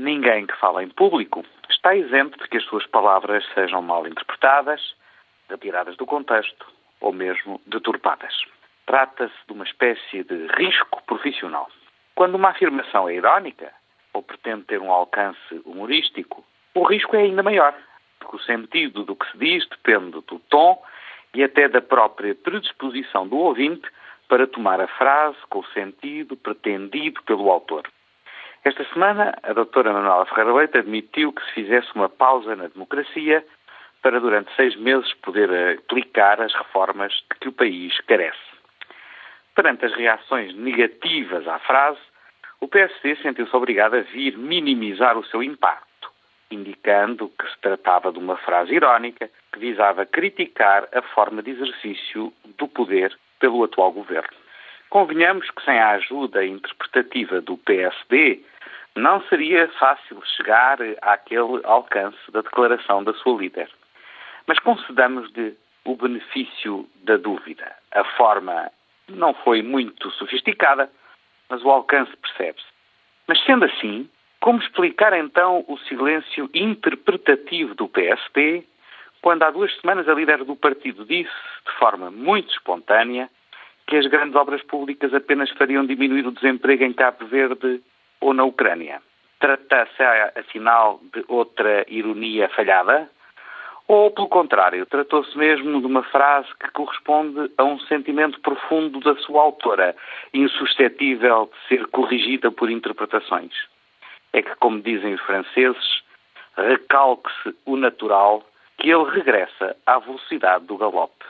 Ninguém que fala em público está isento de que as suas palavras sejam mal interpretadas, retiradas do contexto ou mesmo deturpadas. Trata-se de uma espécie de risco profissional. Quando uma afirmação é irónica ou pretende ter um alcance humorístico, o risco é ainda maior, porque o sentido do que se diz depende do tom e até da própria predisposição do ouvinte para tomar a frase com o sentido pretendido pelo autor. Esta semana, a doutora Manuela Ferreira Leite admitiu que se fizesse uma pausa na democracia para, durante seis meses, poder aplicar as reformas de que o país carece. Perante as reações negativas à frase, o PSD sentiu-se obrigado a vir minimizar o seu impacto, indicando que se tratava de uma frase irónica que visava criticar a forma de exercício do poder pelo atual governo. Convenhamos que sem a ajuda interpretativa do PSD, não seria fácil chegar àquele alcance da declaração da sua líder. Mas concedamos-lhe o benefício da dúvida. A forma não foi muito sofisticada, mas o alcance percebe-se. Mas sendo assim, como explicar então o silêncio interpretativo do PSD quando há duas semanas a líder do partido disse, de forma muito espontânea, que as grandes obras públicas apenas fariam diminuir o desemprego em Cabo Verde ou na Ucrânia? Trata-se, afinal, de outra ironia falhada? Ou, pelo contrário, tratou-se mesmo de uma frase que corresponde a um sentimento profundo da sua autora, insuscetível de ser corrigida por interpretações? É que, como dizem os franceses, recalque-se o natural que ele regressa à velocidade do galope.